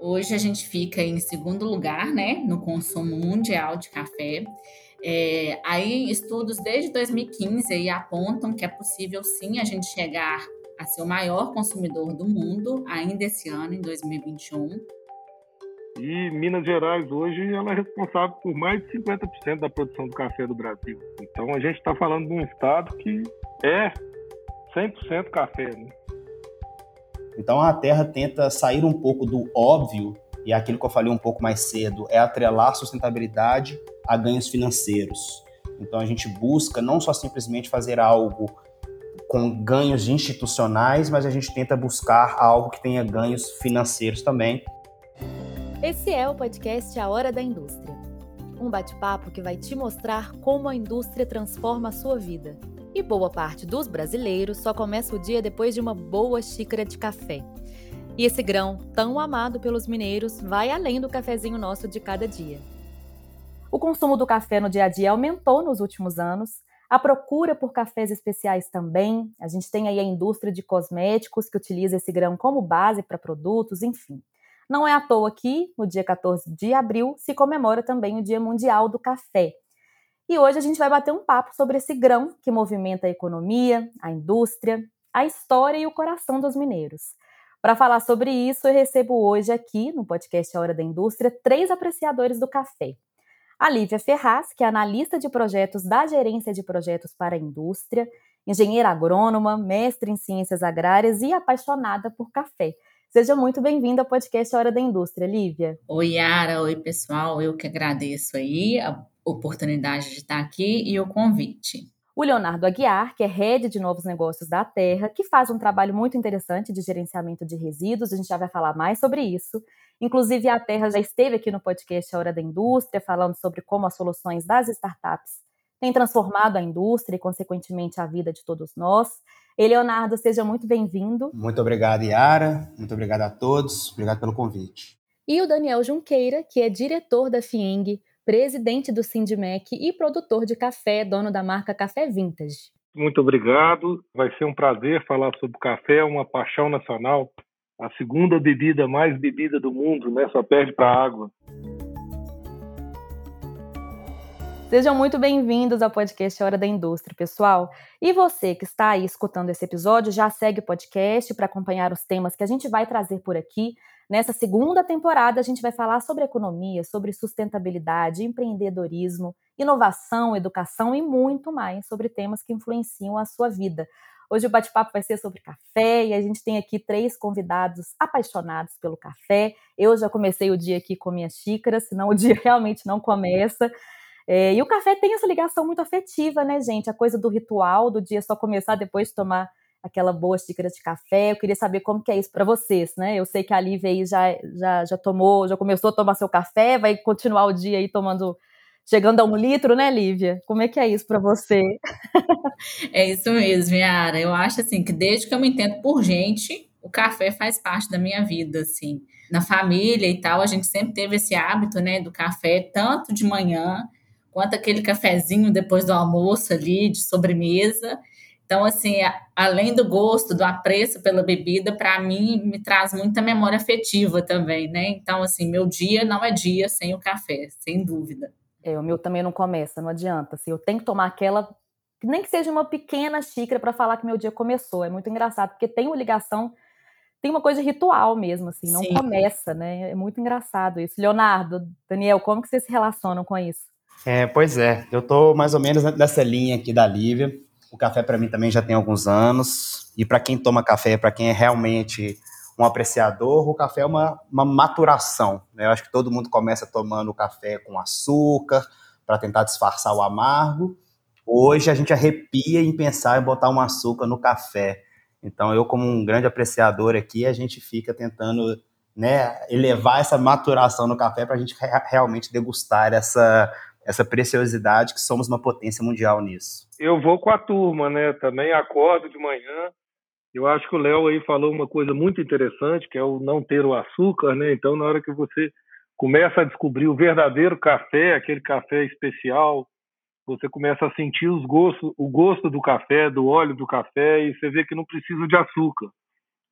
Hoje a gente fica em segundo lugar, né, no consumo mundial de café. É, aí estudos desde 2015 aí apontam que é possível sim a gente chegar a ser o maior consumidor do mundo ainda esse ano, em 2021. E Minas Gerais hoje ela é responsável por mais de 50% da produção do café do Brasil. Então a gente está falando de um estado que é 100% café. Né? Então a Terra tenta sair um pouco do óbvio, e aquilo que eu falei um pouco mais cedo, é atrelar sustentabilidade a ganhos financeiros. Então a gente busca não só simplesmente fazer algo com ganhos institucionais, mas a gente tenta buscar algo que tenha ganhos financeiros também. Esse é o podcast A Hora da Indústria. Um bate-papo que vai te mostrar como a indústria transforma a sua vida. E boa parte dos brasileiros só começa o dia depois de uma boa xícara de café. E esse grão, tão amado pelos mineiros, vai além do cafezinho nosso de cada dia. O consumo do café no dia a dia aumentou nos últimos anos, a procura por cafés especiais também. A gente tem aí a indústria de cosméticos que utiliza esse grão como base para produtos, enfim. Não é à toa que, no dia 14 de abril, se comemora também o Dia Mundial do Café. E hoje a gente vai bater um papo sobre esse grão que movimenta a economia, a indústria, a história e o coração dos mineiros. Para falar sobre isso, eu recebo hoje aqui, no podcast A Hora da Indústria, três apreciadores do café. A Lívia Ferraz, que é analista de projetos da Gerência de Projetos para a Indústria, engenheira agrônoma, mestre em ciências agrárias e apaixonada por café. Seja muito bem-vinda ao podcast Hora da Indústria, Lívia. Oi, Yara. Oi, pessoal. Eu que agradeço aí oportunidade de estar aqui e o convite. O Leonardo Aguiar, que é head de novos negócios da Terra, que faz um trabalho muito interessante de gerenciamento de resíduos, a gente já vai falar mais sobre isso. Inclusive, a Terra já esteve aqui no podcast A Hora da Indústria, falando sobre como as soluções das startups têm transformado a indústria e, consequentemente, a vida de todos nós. E Leonardo, seja muito bem-vindo. Muito obrigado, Yara. Muito obrigado a todos. Obrigado pelo convite. E o Daniel Junqueira, que é diretor da FIENG, presidente do Sindmec e produtor de café, dono da marca Café Vintage. Muito obrigado. Vai ser um prazer falar sobre café, uma paixão nacional. A segunda bebida mais bebida do mundo, né? Só perde para água. Sejam muito bem-vindos ao podcast Hora da Indústria, pessoal. E você que está aí escutando esse episódio, já segue o podcast para acompanhar os temas que a gente vai trazer por aqui. Nessa segunda temporada, a gente vai falar sobre economia, sobre sustentabilidade, empreendedorismo, inovação, educação e muito mais sobre temas que influenciam a sua vida. Hoje o bate-papo vai ser sobre café e a gente tem aqui três convidados apaixonados pelo café. Eu já comecei o dia aqui com minha xícara, senão o dia realmente não começa. É, e o café tem essa ligação muito afetiva, né, gente? A coisa do ritual, do dia só começar depois de tomar aquela boa xícara de café. Eu queria saber como que é isso para vocês, né? Eu sei que a Lívia aí já, já, já tomou, já começou a tomar seu café, vai continuar o dia aí tomando, chegando a um litro, né, Lívia? Como é que é isso para você? é isso mesmo, Yara. Eu acho assim que desde que eu me entendo por gente, o café faz parte da minha vida, assim. Na família e tal, a gente sempre teve esse hábito, né, do café, tanto de manhã quanto aquele cafezinho depois do almoço ali, de sobremesa. Então, assim, além do gosto, do apreço pela bebida, para mim me traz muita memória afetiva também, né? Então, assim, meu dia não é dia sem o café, sem dúvida. É, o meu também não começa, não adianta. Assim, eu tenho que tomar aquela, nem que seja uma pequena xícara para falar que meu dia começou. É muito engraçado, porque tem uma ligação, tem uma coisa ritual mesmo, assim, não Sim. começa, né? É muito engraçado isso. Leonardo, Daniel, como que vocês se relacionam com isso? É, pois é, eu tô mais ou menos nessa linha aqui da Lívia. O café para mim também já tem alguns anos. E para quem toma café, para quem é realmente um apreciador, o café é uma, uma maturação. Né? Eu acho que todo mundo começa tomando café com açúcar para tentar disfarçar o amargo. Hoje a gente arrepia em pensar em botar um açúcar no café. Então eu, como um grande apreciador aqui, a gente fica tentando né, elevar essa maturação no café para a gente realmente degustar essa essa preciosidade que somos uma potência mundial nisso. Eu vou com a turma, né? Também acordo de manhã. Eu acho que o Léo aí falou uma coisa muito interessante, que é o não ter o açúcar, né? Então, na hora que você começa a descobrir o verdadeiro café, aquele café especial, você começa a sentir os gostos, o gosto do café, do óleo do café, e você vê que não precisa de açúcar.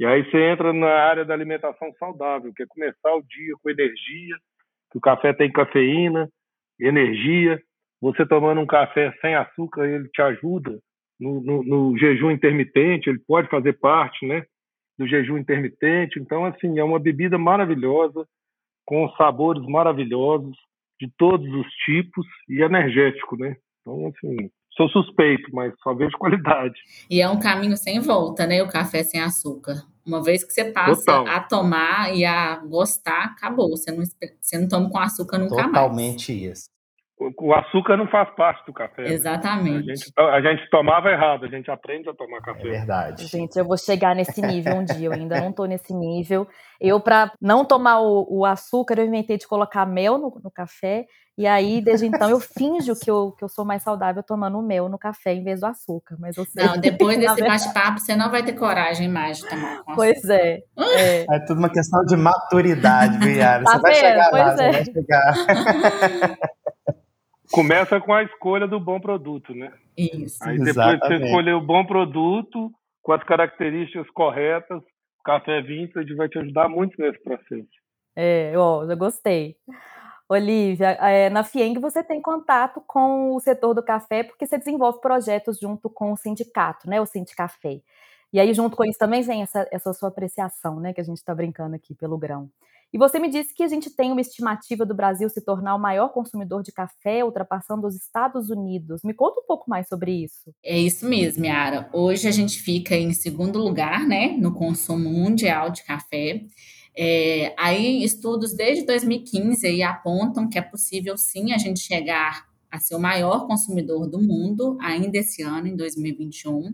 E aí você entra na área da alimentação saudável, que é começar o dia com energia, que o café tem cafeína, energia. Você tomando um café sem açúcar, ele te ajuda no, no, no jejum intermitente, ele pode fazer parte, né, do jejum intermitente. Então, assim, é uma bebida maravilhosa, com sabores maravilhosos, de todos os tipos e energético, né? Então, assim, sou suspeito, mas só vejo qualidade. E é um caminho sem volta, né? O café sem açúcar. Uma vez que você passa Total. a tomar e a gostar, acabou. Você não, você não toma com açúcar nunca Totalmente mais. Totalmente isso o açúcar não faz parte do café. Né? Exatamente. Né? A, gente, a, gente, tomava errado, a gente aprende a tomar café. É verdade. Gente, eu vou chegar nesse nível um dia, eu ainda não tô nesse nível. Eu, para não tomar o, o, açúcar, eu inventei de colocar mel no, no, café, e aí, desde então, eu finjo que eu, que eu sou mais saudável tomando mel no café em vez do açúcar. Mas eu sei Não, depois desse bate-papo, você não vai ter coragem mais de tomar com Pois é. É, é tudo uma questão de maturidade, Viara. Tá você vai chegar pois lá, é. você vai chegar. Começa com a escolha do bom produto, né? Isso. Aí depois Exatamente. você escolher o bom produto, com as características corretas, o café vintage vai te ajudar muito nesse processo. É, ó, eu gostei. Olivia, é, na FIENG você tem contato com o setor do café porque você desenvolve projetos junto com o sindicato, né, o Sindicafé. E aí, junto com isso, também vem essa, essa sua apreciação, né, que a gente está brincando aqui pelo grão. E você me disse que a gente tem uma estimativa do Brasil se tornar o maior consumidor de café, ultrapassando os Estados Unidos. Me conta um pouco mais sobre isso. É isso mesmo, Yara. Hoje a gente fica em segundo lugar, né, no consumo mundial de café. É, aí estudos desde 2015 aí apontam que é possível sim a gente chegar a ser o maior consumidor do mundo ainda esse ano, em 2021.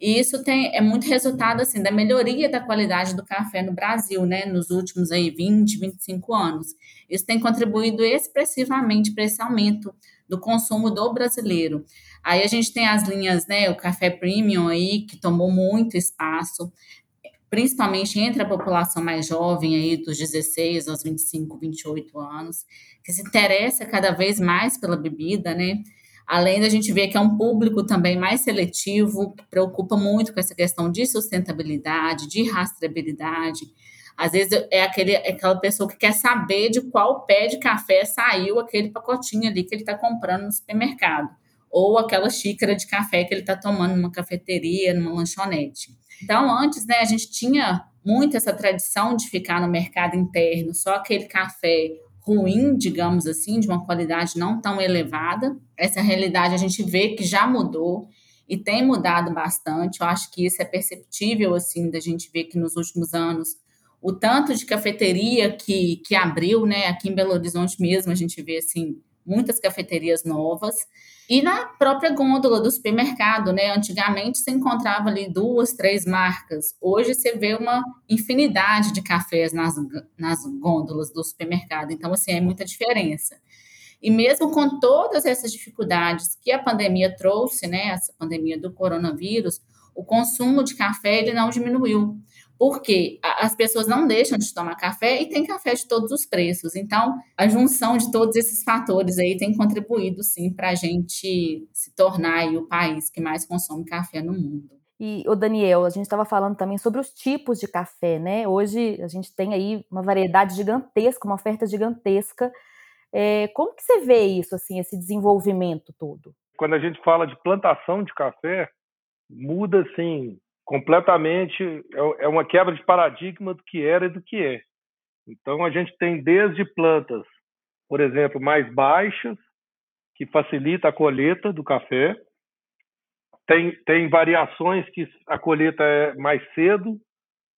E isso tem, é muito resultado assim da melhoria da qualidade do café no Brasil, né, nos últimos aí 20, 25 anos. Isso tem contribuído expressivamente para esse aumento do consumo do brasileiro. Aí a gente tem as linhas, né, o café premium aí que tomou muito espaço, principalmente entre a população mais jovem aí dos 16 aos 25, 28 anos, que se interessa cada vez mais pela bebida, né? Além da gente ver que é um público também mais seletivo, preocupa muito com essa questão de sustentabilidade, de rastreabilidade. Às vezes é, aquele, é aquela pessoa que quer saber de qual pé de café saiu aquele pacotinho ali que ele está comprando no supermercado. Ou aquela xícara de café que ele está tomando numa cafeteria, numa lanchonete. Então, antes, né, a gente tinha muito essa tradição de ficar no mercado interno, só aquele café ruim, digamos assim, de uma qualidade não tão elevada. Essa realidade a gente vê que já mudou e tem mudado bastante. Eu acho que isso é perceptível, assim, da gente ver que nos últimos anos o tanto de cafeteria que, que abriu, né, aqui em Belo Horizonte mesmo, a gente vê, assim, muitas cafeterias novas. E na própria gôndola do supermercado, né? Antigamente você encontrava ali duas, três marcas. Hoje você vê uma infinidade de cafés nas, nas gôndolas do supermercado. Então, assim, é muita diferença. E mesmo com todas essas dificuldades que a pandemia trouxe, né? Essa pandemia do coronavírus, o consumo de café ele não diminuiu porque as pessoas não deixam de tomar café e tem café de todos os preços. Então, a junção de todos esses fatores aí tem contribuído, sim, para a gente se tornar o país que mais consome café no mundo. E, o Daniel, a gente estava falando também sobre os tipos de café, né? Hoje a gente tem aí uma variedade gigantesca, uma oferta gigantesca. É, como que você vê isso, assim, esse desenvolvimento todo? Quando a gente fala de plantação de café, muda, assim, completamente é, é uma quebra de paradigma do que era e do que é. Então a gente tem desde plantas, por exemplo, mais baixas, que facilita a colheita do café. Tem, tem variações que a colheita é mais cedo,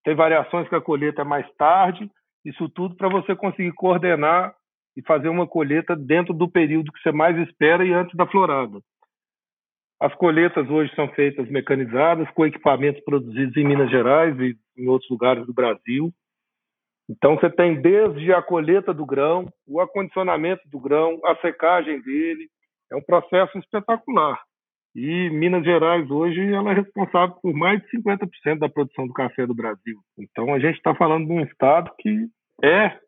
tem variações que a colheita é mais tarde. Isso tudo para você conseguir coordenar e fazer uma colheita dentro do período que você mais espera e antes da florada. As colheitas hoje são feitas mecanizadas, com equipamentos produzidos em Minas Gerais e em outros lugares do Brasil. Então, você tem desde a colheita do grão, o acondicionamento do grão, a secagem dele. É um processo espetacular. E Minas Gerais hoje ela é responsável por mais de 50% da produção do café do Brasil. Então, a gente está falando de um estado que é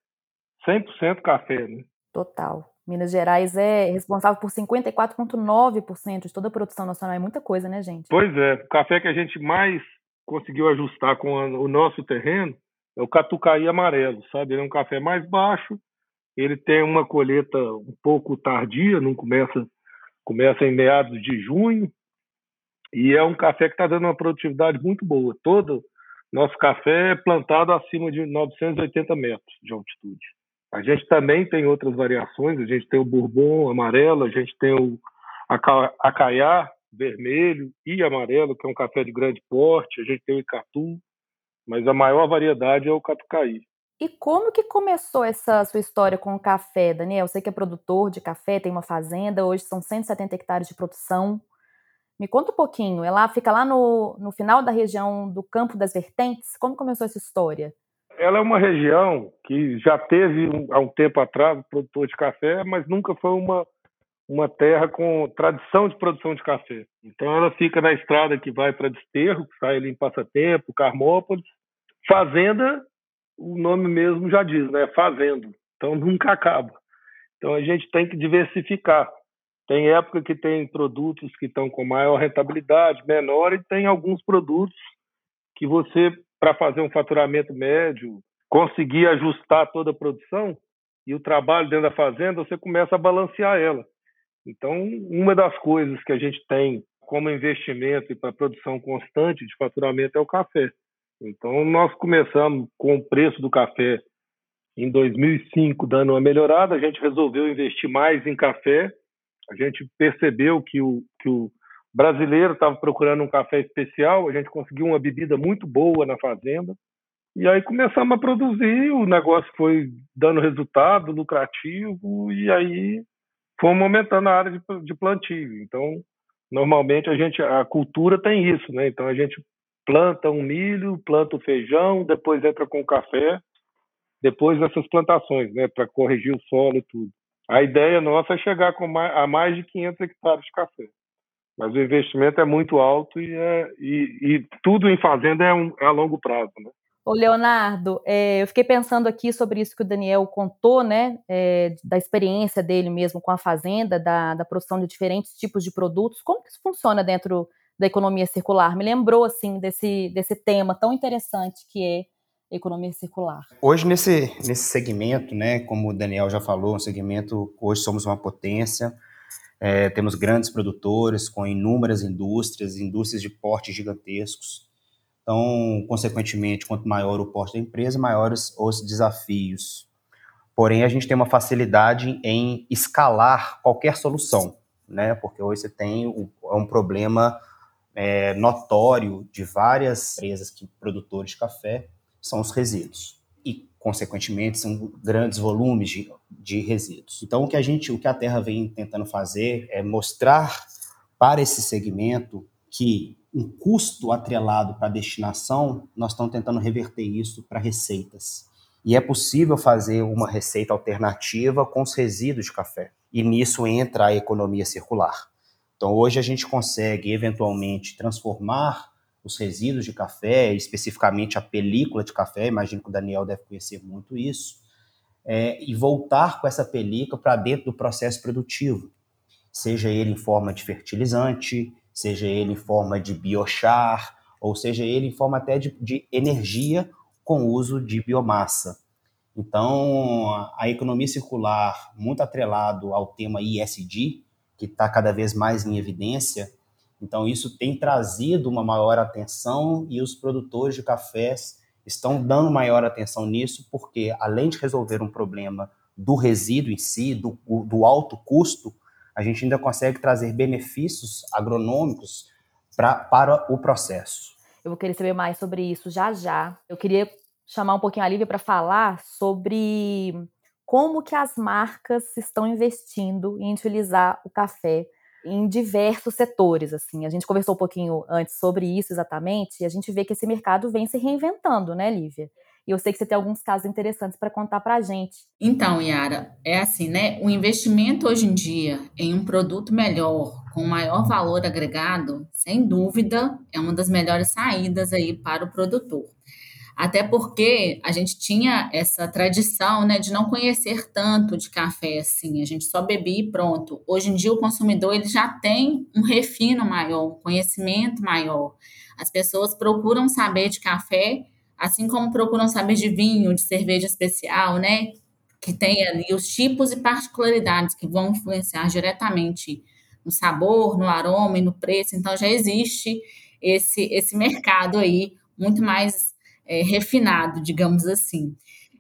100% café. Né? Total. Minas Gerais é responsável por 54,9% de toda a produção nacional. É muita coisa, né, gente? Pois é. O café que a gente mais conseguiu ajustar com o nosso terreno é o catucaí amarelo, sabe? Ele é um café mais baixo, ele tem uma colheita um pouco tardia, não começa começa em meados de junho, e é um café que está dando uma produtividade muito boa. Todo nosso café é plantado acima de 980 metros de altitude. A gente também tem outras variações, a gente tem o bourbon amarelo, a gente tem o acaiá vermelho e amarelo, que é um café de grande porte, a gente tem o icatu, mas a maior variedade é o catucaí. E como que começou essa sua história com o café, Daniel? Você que é produtor de café, tem uma fazenda, hoje são 170 hectares de produção. Me conta um pouquinho, ela fica lá no, no final da região do Campo das Vertentes. Como começou essa história? Ela é uma região que já teve, há um tempo atrás, produtor de café, mas nunca foi uma, uma terra com tradição de produção de café. Então ela fica na estrada que vai para Desterro, que sai ali em Passatempo, Carmópolis. Fazenda, o nome mesmo já diz, né? Fazendo. Então nunca acaba. Então a gente tem que diversificar. Tem época que tem produtos que estão com maior rentabilidade, menor, e tem alguns produtos que você, para fazer um faturamento médio, conseguir ajustar toda a produção e o trabalho dentro da fazenda, você começa a balancear ela. Então, uma das coisas que a gente tem como investimento e para produção constante de faturamento é o café. Então, nós começamos com o preço do café em 2005 dando uma melhorada, a gente resolveu investir mais em café. A gente percebeu que o, que o brasileiro estava procurando um café especial, a gente conseguiu uma bebida muito boa na fazenda. E aí começamos a produzir, o negócio foi dando resultado, lucrativo, e aí fomos aumentando a área de, de plantio. Então, normalmente a gente, a cultura tem isso, né? Então a gente planta um milho, planta o feijão, depois entra com o café, depois dessas plantações, né? Para corrigir o solo e tudo. A ideia nossa é chegar com mais, a mais de 500 hectares de café. Mas o investimento é muito alto e, é, e, e tudo em fazenda é, um, é a longo prazo, né? Ô, Leonardo, é, eu fiquei pensando aqui sobre isso que o Daniel contou, né, é, da experiência dele mesmo com a fazenda, da, da, produção de diferentes tipos de produtos. Como que isso funciona dentro da economia circular? Me lembrou, assim, desse, desse tema tão interessante que é economia circular. Hoje, nesse, nesse segmento, né, como o Daniel já falou, um segmento, hoje somos uma potência, é, temos grandes produtores com inúmeras indústrias, indústrias de portes gigantescos, então, consequentemente, quanto maior o porte da empresa, maiores os desafios. Porém, a gente tem uma facilidade em escalar qualquer solução, né? Porque hoje você tem um, é problema é, notório de várias empresas que produtores de café são os resíduos consequentemente, são grandes volumes de, de resíduos. Então, o que a gente, o que a Terra vem tentando fazer é mostrar para esse segmento que um custo atrelado para a destinação, nós estamos tentando reverter isso para receitas. E é possível fazer uma receita alternativa com os resíduos de café. E nisso entra a economia circular. Então, hoje a gente consegue, eventualmente, transformar os resíduos de café, especificamente a película de café, imagino que o Daniel deve conhecer muito isso, é, e voltar com essa película para dentro do processo produtivo, seja ele em forma de fertilizante, seja ele em forma de biochar, ou seja ele em forma até de, de energia com uso de biomassa. Então, a economia circular, muito atrelado ao tema ISD, que está cada vez mais em evidência, então isso tem trazido uma maior atenção e os produtores de cafés estão dando maior atenção nisso, porque além de resolver um problema do resíduo em si, do, do alto custo, a gente ainda consegue trazer benefícios agronômicos pra, para o processo. Eu vou querer saber mais sobre isso já já. Eu queria chamar um pouquinho a Lívia para falar sobre como que as marcas estão investindo em utilizar o café em diversos setores, assim. A gente conversou um pouquinho antes sobre isso exatamente, e a gente vê que esse mercado vem se reinventando, né, Lívia? E eu sei que você tem alguns casos interessantes para contar para a gente. Então, Yara, é assim, né? O investimento hoje em dia em um produto melhor, com maior valor agregado, sem dúvida, é uma das melhores saídas aí para o produtor. Até porque a gente tinha essa tradição, né, de não conhecer tanto de café assim, a gente só bebia e pronto. Hoje em dia o consumidor ele já tem um refino maior, um conhecimento maior. As pessoas procuram saber de café, assim como procuram saber de vinho, de cerveja especial, né? Que tem ali os tipos e particularidades que vão influenciar diretamente no sabor, no aroma e no preço. Então já existe esse, esse mercado aí muito mais é, refinado, digamos assim.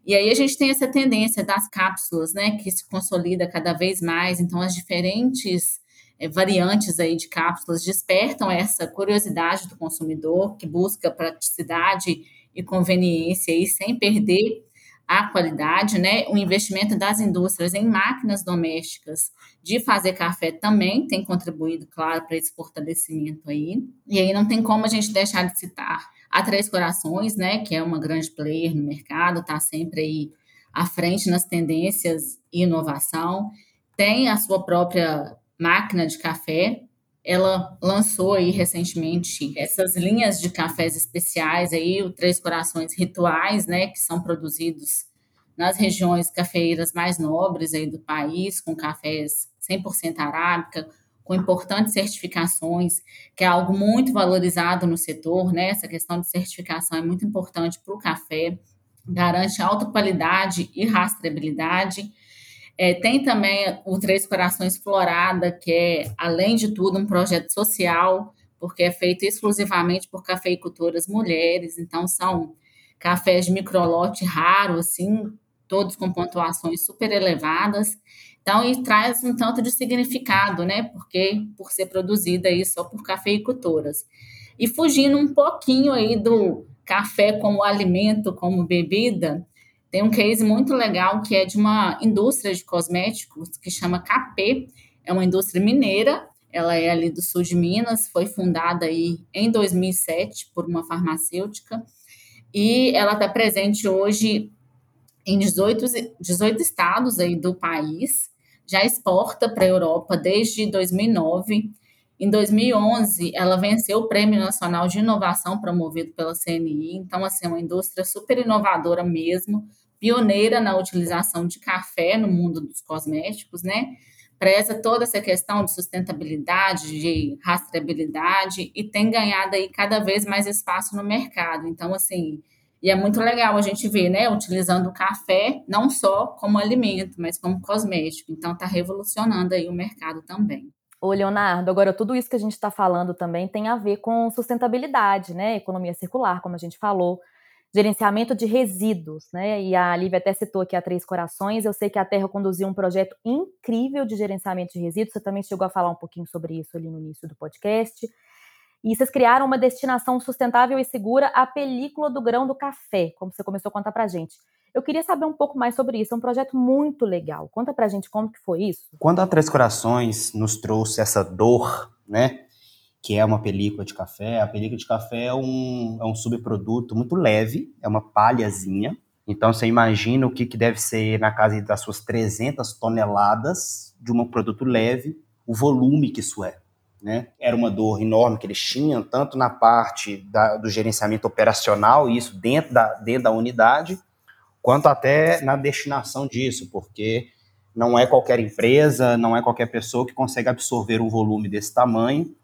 E aí a gente tem essa tendência das cápsulas, né, que se consolida cada vez mais. Então as diferentes é, variantes aí de cápsulas despertam essa curiosidade do consumidor que busca praticidade e conveniência aí sem perder a qualidade, né? O investimento das indústrias em máquinas domésticas de fazer café também tem contribuído, claro, para esse fortalecimento aí. E aí não tem como a gente deixar de citar a Três Corações, né? Que é uma grande player no mercado, está sempre aí à frente nas tendências e inovação. Tem a sua própria máquina de café. Ela lançou aí recentemente essas linhas de cafés especiais aí, o Três Corações Rituais, né, que são produzidos nas regiões cafeeiras mais nobres aí do país, com cafés 100% arábica, com importantes certificações, que é algo muito valorizado no setor, né? Essa questão de certificação é muito importante para o café, garante alta qualidade e rastreabilidade. É, tem também o Três Corações Florada, que é, além de tudo, um projeto social, porque é feito exclusivamente por cafeicultoras mulheres, então são cafés de microlote raro, assim, todos com pontuações super elevadas. Então, e traz um tanto de significado, né? Porque por ser produzida aí só por cafeicultoras. E fugindo um pouquinho aí do café como alimento, como bebida, tem um case muito legal que é de uma indústria de cosméticos que chama KP, é uma indústria mineira, ela é ali do sul de Minas, foi fundada aí em 2007 por uma farmacêutica. E ela está presente hoje em 18, 18 estados aí do país, já exporta para a Europa desde 2009. Em 2011, ela venceu o Prêmio Nacional de Inovação promovido pela CNI, então, assim, é uma indústria super inovadora mesmo, pioneira na utilização de café no mundo dos cosméticos, né? Preza toda essa questão de sustentabilidade, de rastreabilidade e tem ganhado aí cada vez mais espaço no mercado. Então, assim, e é muito legal a gente ver, né, utilizando o café não só como alimento, mas como cosmético. Então, está revolucionando aí o mercado também. Ô, Leonardo, agora tudo isso que a gente está falando também tem a ver com sustentabilidade, né? Economia circular, como a gente falou gerenciamento de resíduos, né? E a Lívia até citou aqui a Três Corações. Eu sei que a Terra conduziu um projeto incrível de gerenciamento de resíduos. Você também chegou a falar um pouquinho sobre isso ali no início do podcast. E vocês criaram uma destinação sustentável e segura à película do grão do café, como você começou a contar pra gente. Eu queria saber um pouco mais sobre isso. É um projeto muito legal. Conta pra gente como que foi isso. Quando a Três Corações nos trouxe essa dor, né? que é uma película de café. A película de café é um, é um subproduto muito leve, é uma palhazinha. Então você imagina o que, que deve ser na casa das suas 300 toneladas de um produto leve, o volume que isso é. Né? Era uma dor enorme que eles tinham, tanto na parte da, do gerenciamento operacional, isso dentro da, dentro da unidade, quanto até na destinação disso, porque não é qualquer empresa, não é qualquer pessoa que consegue absorver um volume desse tamanho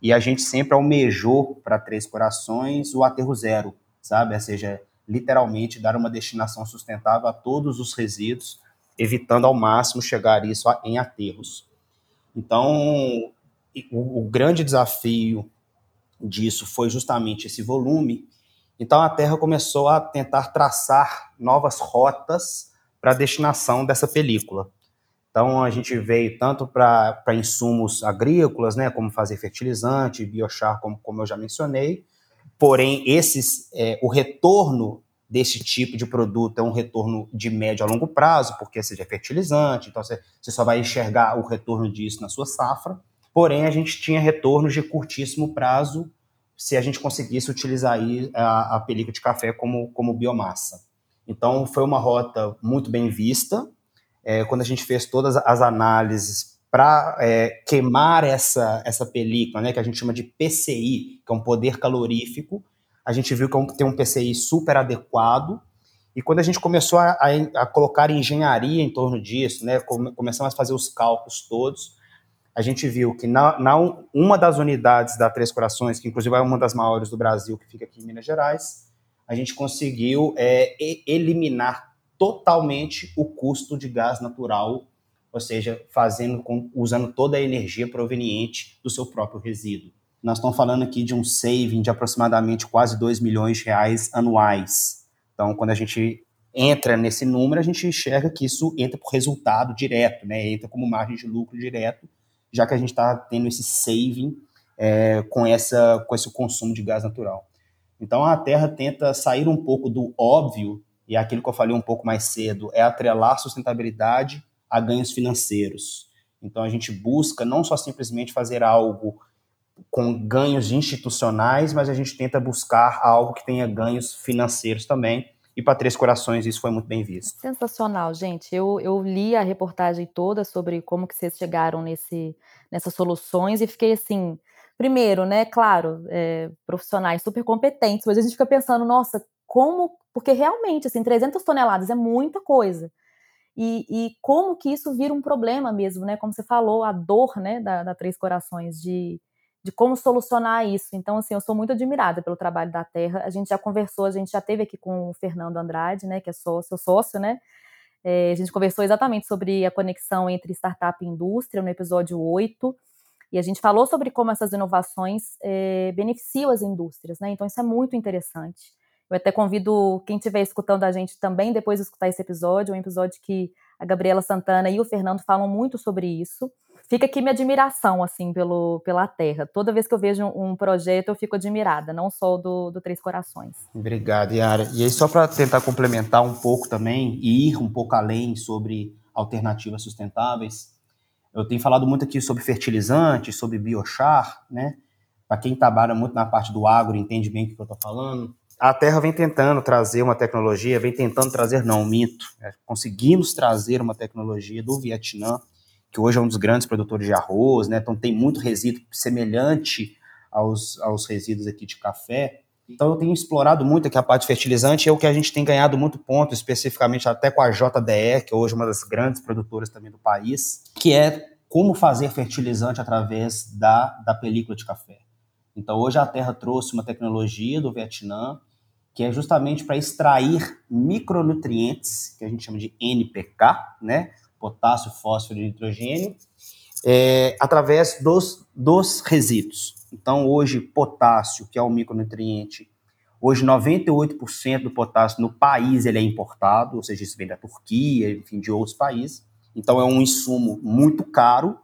e a gente sempre almejou para Três Corações o aterro zero, sabe? Ou seja, literalmente dar uma destinação sustentável a todos os resíduos, evitando ao máximo chegar isso em aterros. Então, o, o grande desafio disso foi justamente esse volume. Então, a Terra começou a tentar traçar novas rotas para a destinação dessa película. Então, a gente veio tanto para insumos agrícolas, né, como fazer fertilizante, biochar, como, como eu já mencionei, porém, esses, é, o retorno desse tipo de produto é um retorno de médio a longo prazo, porque seja fertilizante, então você, você só vai enxergar o retorno disso na sua safra, porém, a gente tinha retornos de curtíssimo prazo se a gente conseguisse utilizar a, a película de café como, como biomassa. Então, foi uma rota muito bem vista, é, quando a gente fez todas as análises para é, queimar essa, essa película, né, que a gente chama de PCI, que é um poder calorífico, a gente viu que é tem um PCI super adequado. E quando a gente começou a, a, a colocar engenharia em torno disso, né, come, começamos a fazer os cálculos todos, a gente viu que na, na, uma das unidades da Três Corações, que inclusive é uma das maiores do Brasil, que fica aqui em Minas Gerais, a gente conseguiu é, eliminar totalmente o custo de gás natural, ou seja, fazendo com, usando toda a energia proveniente do seu próprio resíduo. Nós estamos falando aqui de um saving de aproximadamente quase 2 milhões de reais anuais. Então, quando a gente entra nesse número, a gente enxerga que isso entra por resultado direto, né? entra como margem de lucro direto já que a gente está tendo esse saving é, com, essa, com esse consumo de gás natural. Então a Terra tenta sair um pouco do óbvio, e é aquilo que eu falei um pouco mais cedo, é atrelar sustentabilidade a ganhos financeiros. Então a gente busca não só simplesmente fazer algo com ganhos institucionais, mas a gente tenta buscar algo que tenha ganhos financeiros também, e para Três Corações isso foi muito bem visto. Sensacional, gente. Eu, eu li a reportagem toda sobre como que vocês chegaram nesse, nessas soluções e fiquei assim, primeiro, né, claro, é, profissionais super competentes, mas a gente fica pensando, nossa, como, porque realmente, assim, 300 toneladas é muita coisa. E, e, como que isso vira um problema mesmo, né? Como você falou, a dor, né, da, da Três Corações, de de como solucionar isso. Então, assim, eu sou muito admirada pelo trabalho da Terra. A gente já conversou, a gente já teve aqui com o Fernando Andrade, né, que é seu sócio, né? É, a gente conversou exatamente sobre a conexão entre startup e indústria no episódio 8. E a gente falou sobre como essas inovações é, beneficiam as indústrias, né? Então, isso é muito interessante. Eu até convido quem estiver escutando a gente também depois de escutar esse episódio, um episódio que a Gabriela Santana e o Fernando falam muito sobre isso fica aqui minha admiração, assim, pelo, pela Terra. Toda vez que eu vejo um, projeto, eu fico admirada, não só do, do Três Corações. Obrigado, Yara. E aí, só para tentar complementar um pouco também e ir um pouco além sobre alternativas sustentáveis, eu tenho falado muito aqui sobre fertilizantes, sobre biochar, né? Para quem trabalha muito na parte do agro, entende bem o que eu estou falando. A Terra vem tentando trazer uma tecnologia, vem tentando trazer, não, um mito. É, conseguimos trazer uma tecnologia do Vietnã que hoje é um dos grandes produtores de arroz, né? Então tem muito resíduo semelhante aos, aos resíduos aqui de café. Então eu tenho explorado muito aqui a parte fertilizante, é o que a gente tem ganhado muito ponto, especificamente até com a JDE, que é hoje uma das grandes produtoras também do país, que é como fazer fertilizante através da, da película de café. Então hoje a Terra trouxe uma tecnologia do Vietnã que é justamente para extrair micronutrientes, que a gente chama de NPK, né? Potássio, fósforo e nitrogênio, é, através dos, dos resíduos. Então, hoje, potássio, que é um micronutriente, hoje 98% do potássio no país ele é importado, ou seja, isso vem da Turquia, enfim, de outros países. Então, é um insumo muito caro.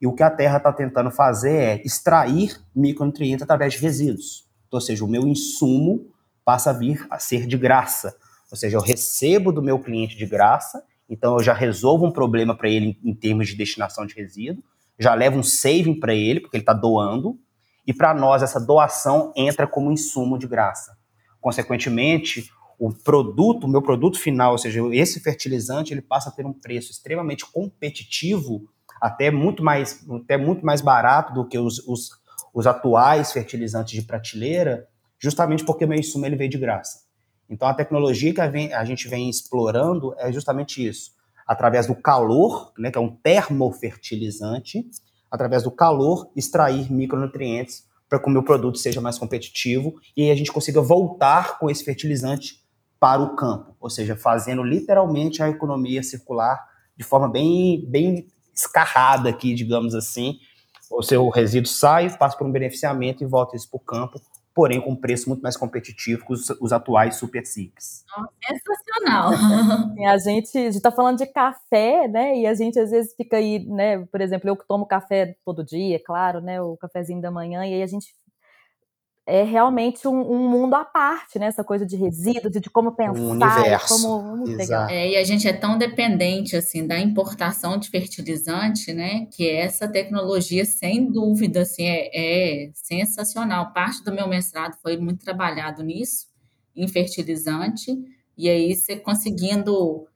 E o que a Terra está tentando fazer é extrair micronutrientes através de resíduos. Então, ou seja, o meu insumo passa a vir a ser de graça. Ou seja, eu recebo do meu cliente de graça então eu já resolvo um problema para ele em, em, termos de destinação de resíduo, já levo um saving para ele, porque ele está doando, e para nós essa doação entra como insumo de graça. Consequentemente, o produto, o meu produto final, ou seja, esse fertilizante, ele passa a ter um preço extremamente competitivo, até muito mais, até muito mais barato do que os, os, os atuais fertilizantes de prateleira, justamente porque meu insumo ele veio de graça. Então, a tecnologia que a gente vem explorando é justamente isso. Através do calor, né, que é um termofertilizante, através do calor, extrair micronutrientes para que o meu produto seja mais competitivo e a gente consiga voltar com esse fertilizante para o campo, ou seja, fazendo literalmente a economia circular de forma bem, bem escarrada aqui, digamos assim. O seu resíduo sai, passa por um beneficiamento e volta isso para o campo, porém com um preço muito mais competitivo que os, os atuais super simples. Sensacional! a gente está falando de café, né? E a gente às vezes fica aí, né? Por exemplo, eu que tomo café todo dia, claro, né? O cafezinho da manhã, e aí a gente é realmente um, um, mundo à parte, né? Essa coisa de resíduos, de como pensar, um universo. como legal. É, e a gente é tão dependente assim da importação de fertilizante, né? Que essa tecnologia, sem dúvida, assim, é, é sensacional. Parte do meu mestrado foi muito trabalhado nisso, em fertilizante, e aí você conseguindo,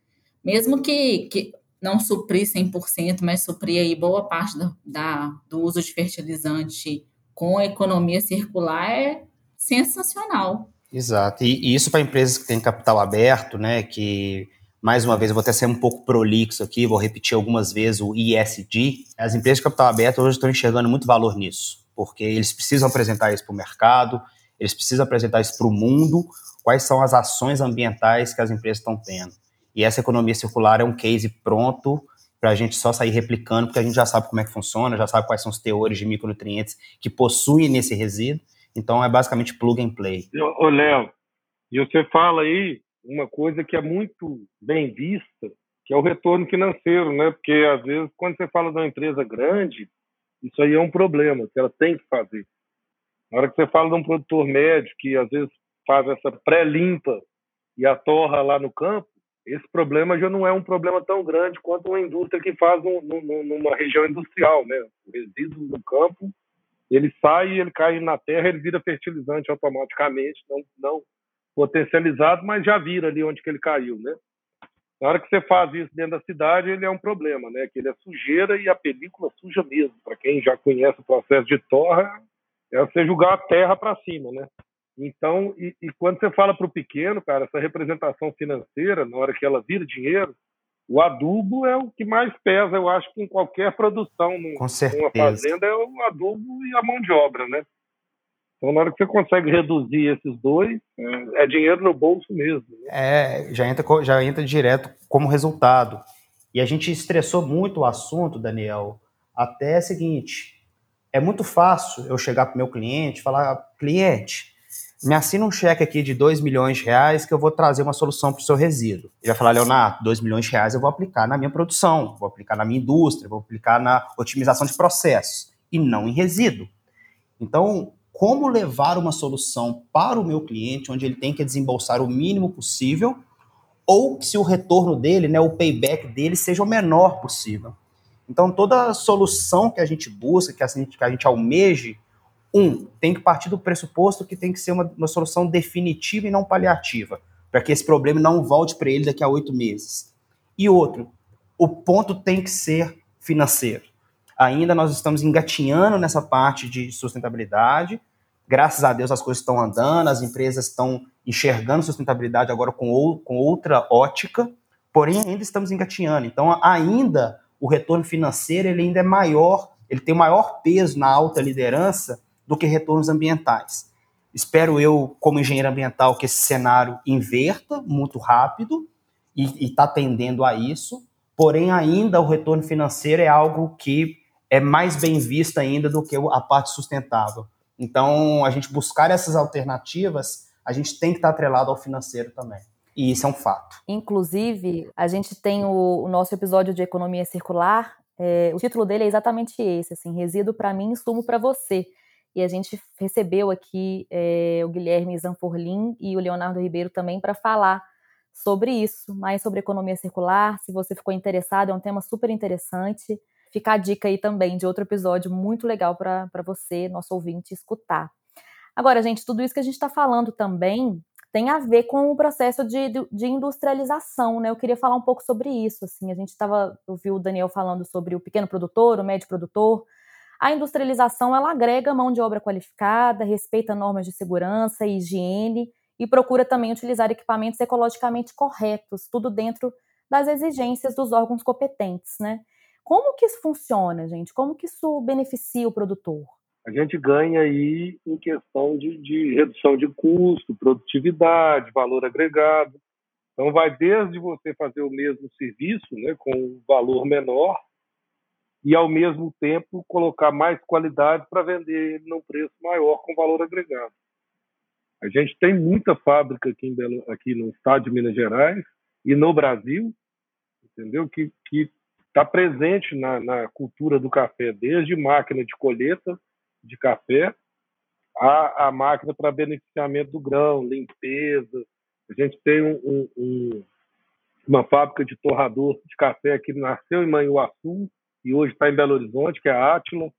mesmo que, que não suprir 100%, mas suprir aí boa parte da, da do uso de fertilizante com a economia circular é sensacional. Exato. E, e isso para empresas que têm capital aberto, né, que mais uma vez, eu vou até ser um pouco prolixo aqui, vou repetir algumas vezes o ISD. As empresas de capital aberto hoje estão enxergando muito valor nisso, porque eles precisam apresentar isso para o mercado, eles precisam apresentar isso para o mundo, quais são as ações ambientais que as empresas estão tendo. E essa economia circular é um case pronto para a gente só sair replicando, porque a gente já sabe como é que funciona, já sabe quais são os teores de micronutrientes que possuem nesse resíduo. Então é basicamente plug and play. Ô, Léo, e você fala aí uma coisa que é muito bem vista, que é o retorno financeiro, né? Porque às vezes quando você fala de uma empresa grande, isso aí é um problema que ela tem que fazer. Na hora que você fala de um produtor médio que às vezes faz essa pré-limpa e a torra lá no campo, esse problema já não é um problema tão grande quanto uma indústria que faz um, numa região industrial, né? O resíduo no campo, ele sai, ele cai na terra, ele vira fertilizante automaticamente, não, não potencializado, mas já vira ali onde que ele caiu, né? Na hora que você faz isso dentro da cidade, ele é um problema, né? Que ele é sujeira e a película suja mesmo. Para quem já conhece o processo de torra, é você jogar a terra para cima, né? Então, e, e quando você fala para o pequeno, cara, essa representação financeira, na hora que ela vira dinheiro, o adubo é o que mais pesa, eu acho que em qualquer produção num, numa fazenda é o adubo e a mão de obra, né? Então, na hora que você consegue reduzir esses dois, é, é dinheiro no bolso mesmo. Né? É, já entra, já entra direto como resultado. E a gente estressou muito o assunto, Daniel, até o seguinte: é muito fácil eu chegar para o meu cliente e falar, cliente, me assina um cheque aqui de 2 milhões de reais que eu vou trazer uma solução para o seu resíduo. Ele vai falar, Leonardo, 2 milhões de reais eu vou aplicar na minha produção, vou aplicar na minha indústria, vou aplicar na otimização de processos, e não em resíduo. Então, como levar uma solução para o meu cliente, onde ele tem que desembolsar o mínimo possível, ou se o retorno dele, né, o payback dele, seja o menor possível. Então, toda solução que a gente busca, que a gente, que a gente almeje, um, tem que partir do pressuposto que tem que ser uma, uma solução definitiva e não paliativa, para que esse problema não volte para ele daqui a oito meses. E outro, o ponto tem que ser financeiro. Ainda nós estamos engatinhando nessa parte de sustentabilidade. Graças a Deus as coisas estão andando, as empresas estão enxergando sustentabilidade agora com, ou, com outra ótica, porém ainda estamos engatinhando. Então ainda o retorno financeiro ele ainda é maior, ele tem maior peso na alta liderança do que retornos ambientais. Espero eu, como engenheiro ambiental, que esse cenário inverta muito rápido e está tendendo a isso, porém ainda o retorno financeiro é algo que é mais bem visto ainda do que a parte sustentável. Então, a gente buscar essas alternativas, a gente tem que estar atrelado ao financeiro também. E isso é um fato. Inclusive, a gente tem o, o nosso episódio de economia circular. É, o título dele é exatamente esse, assim, resíduo para mim, insumo para você e a gente recebeu aqui é, o Guilherme Zanforlin e o Leonardo Ribeiro também para falar sobre isso, mais sobre economia circular. Se você ficou interessado, é um tema super interessante. Fica a dica aí também de outro episódio muito legal para você, nosso ouvinte, escutar. Agora, gente, tudo isso que a gente está falando também tem a ver com o processo de, de, industrialização, né? Eu queria falar um pouco sobre isso. Assim, a gente estava, ouviu o Daniel falando sobre o pequeno produtor, o médio produtor, a industrialização ela agrega mão de obra qualificada, respeita normas de segurança e higiene e procura também utilizar equipamentos ecologicamente corretos, tudo dentro das exigências dos órgãos competentes, né? Como que isso funciona, gente? Como que isso beneficia o produtor? A gente ganha aí em questão de, de redução de custo, produtividade, valor agregado. Então, vai desde você fazer o mesmo serviço, né, com um valor menor, e, ao mesmo tempo, colocar mais qualidade para vender ele num preço maior com valor agregado. A gente tem muita fábrica aqui, Belo, aqui no estado de Minas Gerais e no Brasil, entendeu? Que está presente na, na, cultura do café, desde máquina de colheita de café a, a máquina para beneficiamento do grão, limpeza. A gente tem um, um, uma fábrica de torrador de café que nasceu em Manhuaçu, e hoje está em Belo Horizonte, que é a Átila,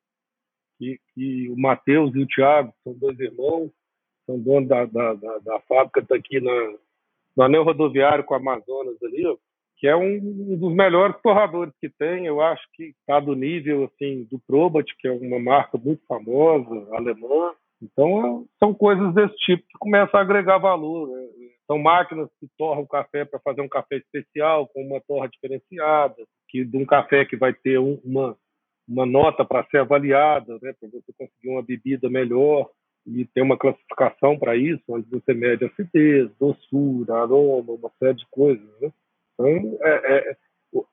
que, que o Matheus e o Thiago são dois irmãos, são donos da, da, da, da fábrica, está aqui na, no anel rodoviário com a Amazonas ali, ó, que é um, dos melhores torradores que tem, eu acho que está do nível assim do Probat, que é uma marca muito famosa, alemã. Então, são coisas desse tipo que começam a agregar valor. Né? São máquinas que torram o café para fazer um café especial, com uma torra diferenciada, que de um café que vai ter um, uma, uma nota para ser avaliada, né, para você conseguir uma bebida melhor e tem uma classificação para isso, onde você mede acidez, doçura, aroma, uma série de coisas. Né? Então, é, é,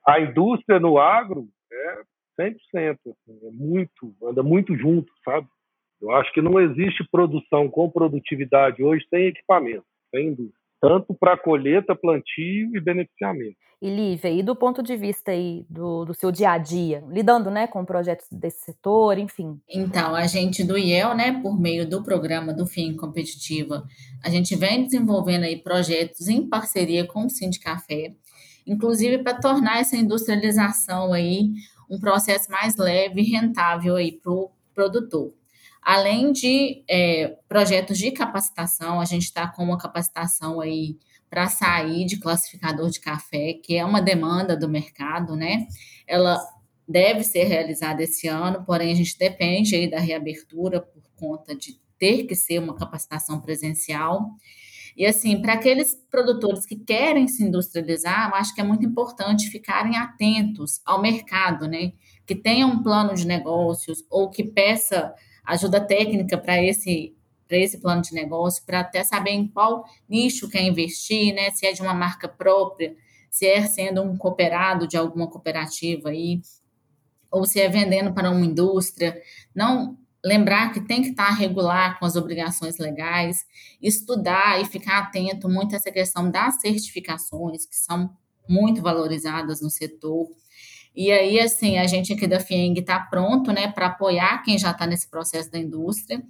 a indústria no agro é 100%, assim, é muito, anda muito junto, sabe? Eu acho que não existe produção com produtividade hoje sem equipamento, sem indústria tanto para colheita, plantio e beneficiamento. E Lívia, e do ponto de vista aí do, do seu dia a dia, lidando né, com projetos desse setor, enfim? Então, a gente do IEL, né, por meio do programa do FIM Competitiva, a gente vem desenvolvendo aí projetos em parceria com o Sindicafé, inclusive para tornar essa industrialização aí um processo mais leve e rentável aí para o produtor. Além de é, projetos de capacitação, a gente está com uma capacitação aí para sair de classificador de café, que é uma demanda do mercado, né? Ela deve ser realizada esse ano, porém a gente depende aí da reabertura por conta de ter que ser uma capacitação presencial. E assim, para aqueles produtores que querem se industrializar, eu acho que é muito importante ficarem atentos ao mercado, né? Que tenha um plano de negócios ou que peça ajuda técnica para esse para esse plano de negócio, para até saber em qual nicho quer investir, né? Se é de uma marca própria, se é sendo um cooperado de alguma cooperativa aí, ou se é vendendo para uma indústria. Não lembrar que tem que estar regular com as obrigações legais, estudar e ficar atento muito a essa questão das certificações, que são muito valorizadas no setor. E aí, assim, a gente aqui da FIENG está pronto, né, para apoiar quem já está nesse processo da indústria,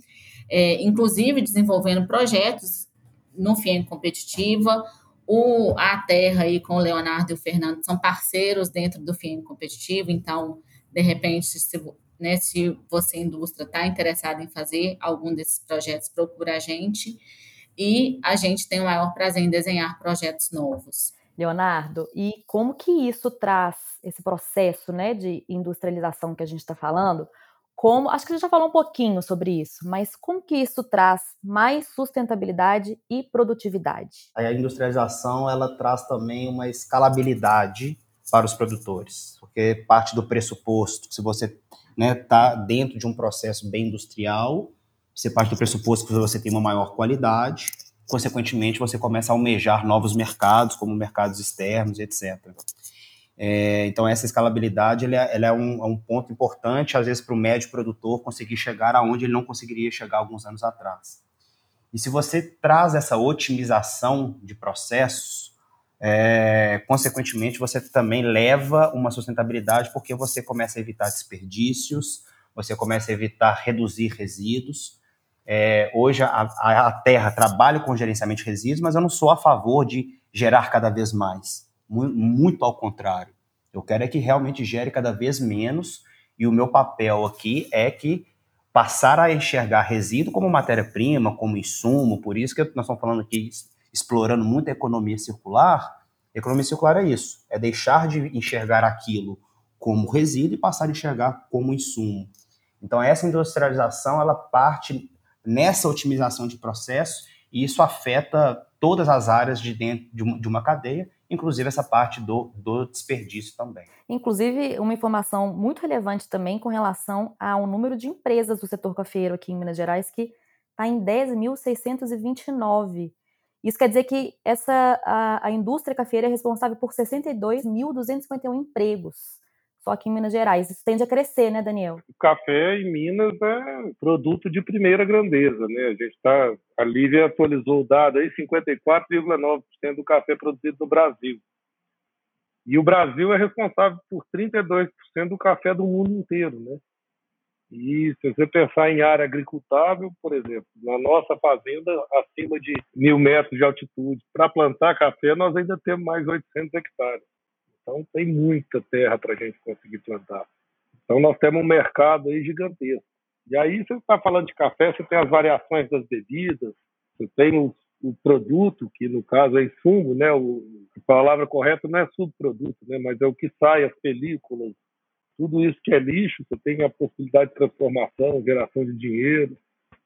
é, inclusive desenvolvendo projetos no FIENG Competitiva, o, a Terra aí com o Leonardo e o Fernando são parceiros dentro do FIENG Competitivo, então, de repente, se, né, se você, indústria, está interessado em fazer algum desses projetos, procura a gente, e a gente tem o maior prazer em desenhar projetos novos. Leonardo, e como que isso traz esse processo né, de industrialização que a gente está falando? Como, acho que a gente já falou um pouquinho sobre isso, mas como que isso traz mais sustentabilidade e produtividade? A industrialização ela traz também uma escalabilidade para os produtores, porque parte do pressuposto, se você está né, tá dentro de um processo bem industrial, você parte do pressuposto que você tem uma maior qualidade, consequentemente, você começa a almejar novos mercados, como mercados externos, etc. É, então, essa escalabilidade ela é, ela é, um, é, um, ponto importante, às vezes, para o médio produtor conseguir chegar aonde ele não conseguiria chegar alguns anos atrás. E se você traz essa otimização de processos, é, consequentemente, você também leva uma sustentabilidade, porque você começa a evitar desperdícios, você começa a evitar reduzir resíduos, é, hoje a, a, Terra trabalha com gerenciamento de resíduos, mas eu não sou a favor de gerar cada vez mais. Muito, muito ao contrário. Eu quero é que realmente gere cada vez menos, e o meu papel aqui é que passar a enxergar resíduo como matéria-prima, como insumo, por isso que nós estamos falando aqui, explorando muito a economia circular. economia circular é isso, é deixar de enxergar aquilo como resíduo e passar a enxergar como insumo. Então, essa industrialização, ela parte nessa otimização de processo, e isso afeta todas as áreas de dentro de uma, cadeia, inclusive essa parte do, do desperdício também. Inclusive, uma informação muito relevante também com relação ao número de empresas do setor cafeiro aqui em Minas Gerais, que está em 10.629. Isso quer dizer que essa, a, a indústria cafeira é responsável por 62.251 empregos aqui em Minas Gerais. Isso tende a crescer, né, Daniel? O café em Minas é produto de primeira grandeza, né? A gente está, a Lívia atualizou o dado aí, 54,9% do café produzido no Brasil. E o Brasil é responsável por 32% do café do mundo inteiro, né? E se você pensar em área agricultável, por exemplo, na nossa fazenda, acima de mil metros de altitude, para plantar café, nós ainda temos mais 800 hectares. Então tem muita terra para a gente conseguir plantar. Então nós temos um mercado aí gigantesco. E aí você está falando de café, você tem as variações das bebidas, você tem o, o produto, que no caso é insumo, né? O, a palavra correta não é subproduto, né? mas é o que sai, as películas, tudo isso que é lixo, você tem a possibilidade de transformação, geração de dinheiro.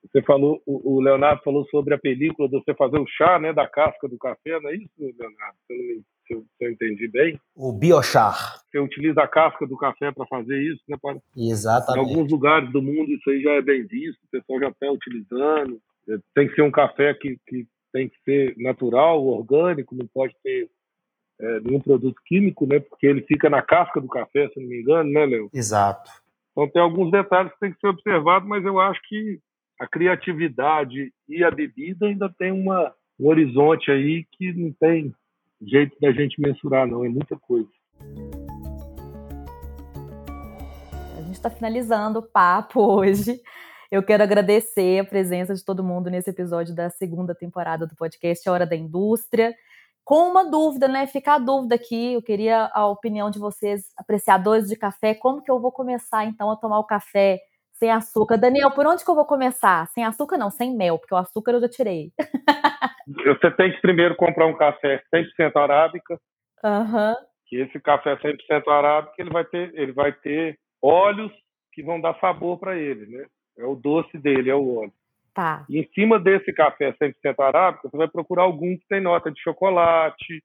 Você falou, o, Leonardo falou sobre a película de você fazer o chá, né, da casca do café, não é isso, Leonardo? Se eu, me, se eu, se eu entendi bem. O biochar. Você utiliza a casca do café para fazer isso, né? Para... Exatamente. Em alguns lugares do mundo isso aí já é bem visto, o pessoal já está utilizando. É, tem que ser um café que, que tem que ser natural, orgânico, não pode ter é, nenhum produto químico, né? Porque ele fica na casca do café, se não me engano, né, Léo? Exato. Então tem alguns detalhes que tem que ser observado, mas eu acho que a criatividade e a bebida ainda tem uma, um horizonte aí que não tem jeito da gente mensurar, não. É muita coisa. A gente está finalizando o papo hoje. Eu quero agradecer a presença de todo mundo nesse episódio da segunda temporada do podcast Hora da Indústria com uma dúvida, né? Fica a dúvida aqui, eu queria a opinião de vocês, apreciadores de café, como que eu vou começar então a tomar o café sem açúcar? Daniel, por onde que eu vou começar? Sem açúcar não, sem mel, porque o açúcar eu já tirei. Você tem que primeiro comprar um café 100% arábica. Uhum. Que esse café 100% arábica, ele vai ter, ele vai ter óleos que vão dar sabor para ele, né? É o doce dele, é o óleo. Tá. E em cima desse café 100% arábica, você vai procurar algum que tem nota de chocolate,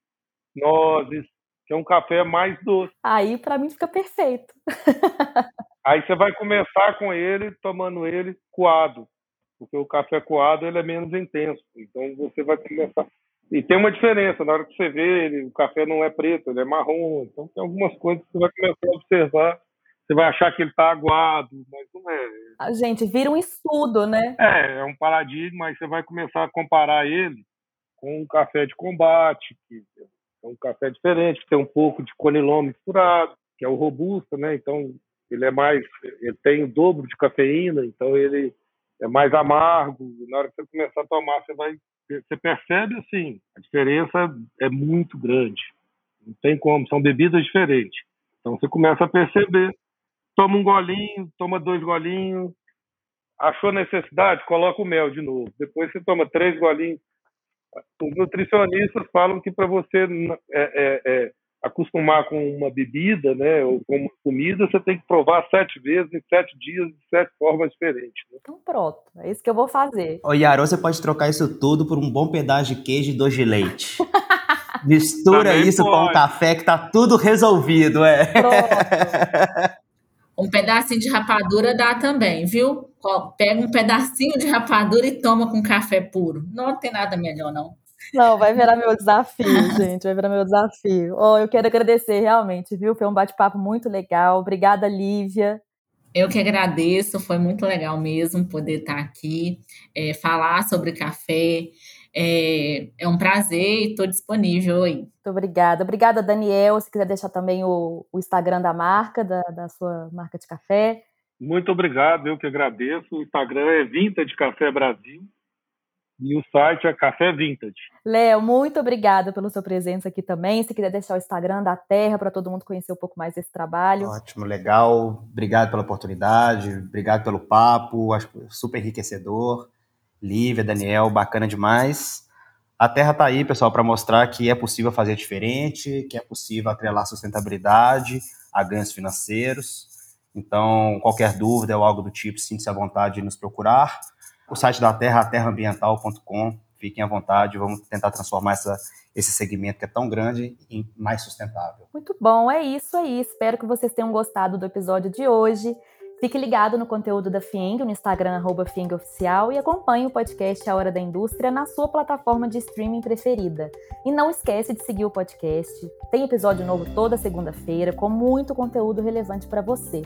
nozes, que é um café mais doce. Aí, para mim, fica perfeito. Aí você vai começar com ele, tomando ele coado, porque o café coado ele é menos intenso. Então, você vai começar... E tem uma diferença, na hora que você vê, ele, o café não é preto, ele é marrom. Então, tem algumas coisas que você vai começar a observar você vai achar que ele está aguado, mas não é. A gente vira um estudo, né? É, é um paradigma, e você vai começar a comparar ele com um café de combate, que é um café diferente, que tem um pouco de conilon misturado, que é o robusto, né? Então, ele é mais, ele tem o dobro de cafeína, então ele é mais amargo. Na hora que você começar a tomar, você vai, você percebe assim, a diferença é muito grande. Não tem como, são bebidas diferentes. Então você começa a perceber toma um golinho, toma dois golinhos, achou necessidade, coloca o mel de novo. Depois você toma três golinhos. Os nutricionistas falam que para você é, é, é, acostumar com uma bebida, né, ou com uma comida, você tem que provar sete vezes em sete dias de sete formas diferentes. Né? Então pronto, é isso que eu vou fazer. Ô Yaro, você pode trocar isso tudo por um bom pedaço de queijo e doce de leite. Mistura Também isso pode. com o café que tá tudo resolvido, é. Pronto. Um pedacinho de rapadura dá também, viu? Pega um pedacinho de rapadura e toma com café puro. Não tem nada melhor, não. Não, vai virar meu desafio, gente. Vai virar meu desafio. Oh, eu quero agradecer realmente, viu? Foi um bate-papo muito legal. Obrigada, Lívia. Eu que agradeço, foi muito legal mesmo poder estar aqui, é, falar sobre café. É, é um prazer e estou disponível aí. Muito obrigada. Obrigada, Daniel. Se quiser deixar também o, o Instagram da marca, da, da sua marca de café. Muito obrigado, eu que agradeço. O Instagram é Vintage Café Brasil e o site é Café Vintage. Léo, muito obrigada pela sua presença aqui também. Se quiser deixar o Instagram da Terra para todo mundo conhecer um pouco mais desse trabalho. Ótimo, legal. Obrigado pela oportunidade, obrigado pelo papo, acho super enriquecedor. Lívia, Daniel, bacana demais. A Terra está aí, pessoal, para mostrar que é possível fazer diferente, que é possível atrelar sustentabilidade a ganhos financeiros. Então, qualquer dúvida ou algo do tipo, sinta-se à vontade de nos procurar. O site da Terra, terraambiental.com. Fiquem à vontade, vamos tentar transformar essa, esse segmento que é tão grande em mais sustentável. Muito bom, é isso aí. Espero que vocês tenham gostado do episódio de hoje. Fique ligado no conteúdo da FIENG no Instagram, arroba Oficial, e acompanhe o podcast A Hora da Indústria na sua plataforma de streaming preferida. E não esquece de seguir o podcast. Tem episódio novo toda segunda-feira, com muito conteúdo relevante para você.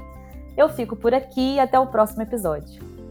Eu fico por aqui e até o próximo episódio.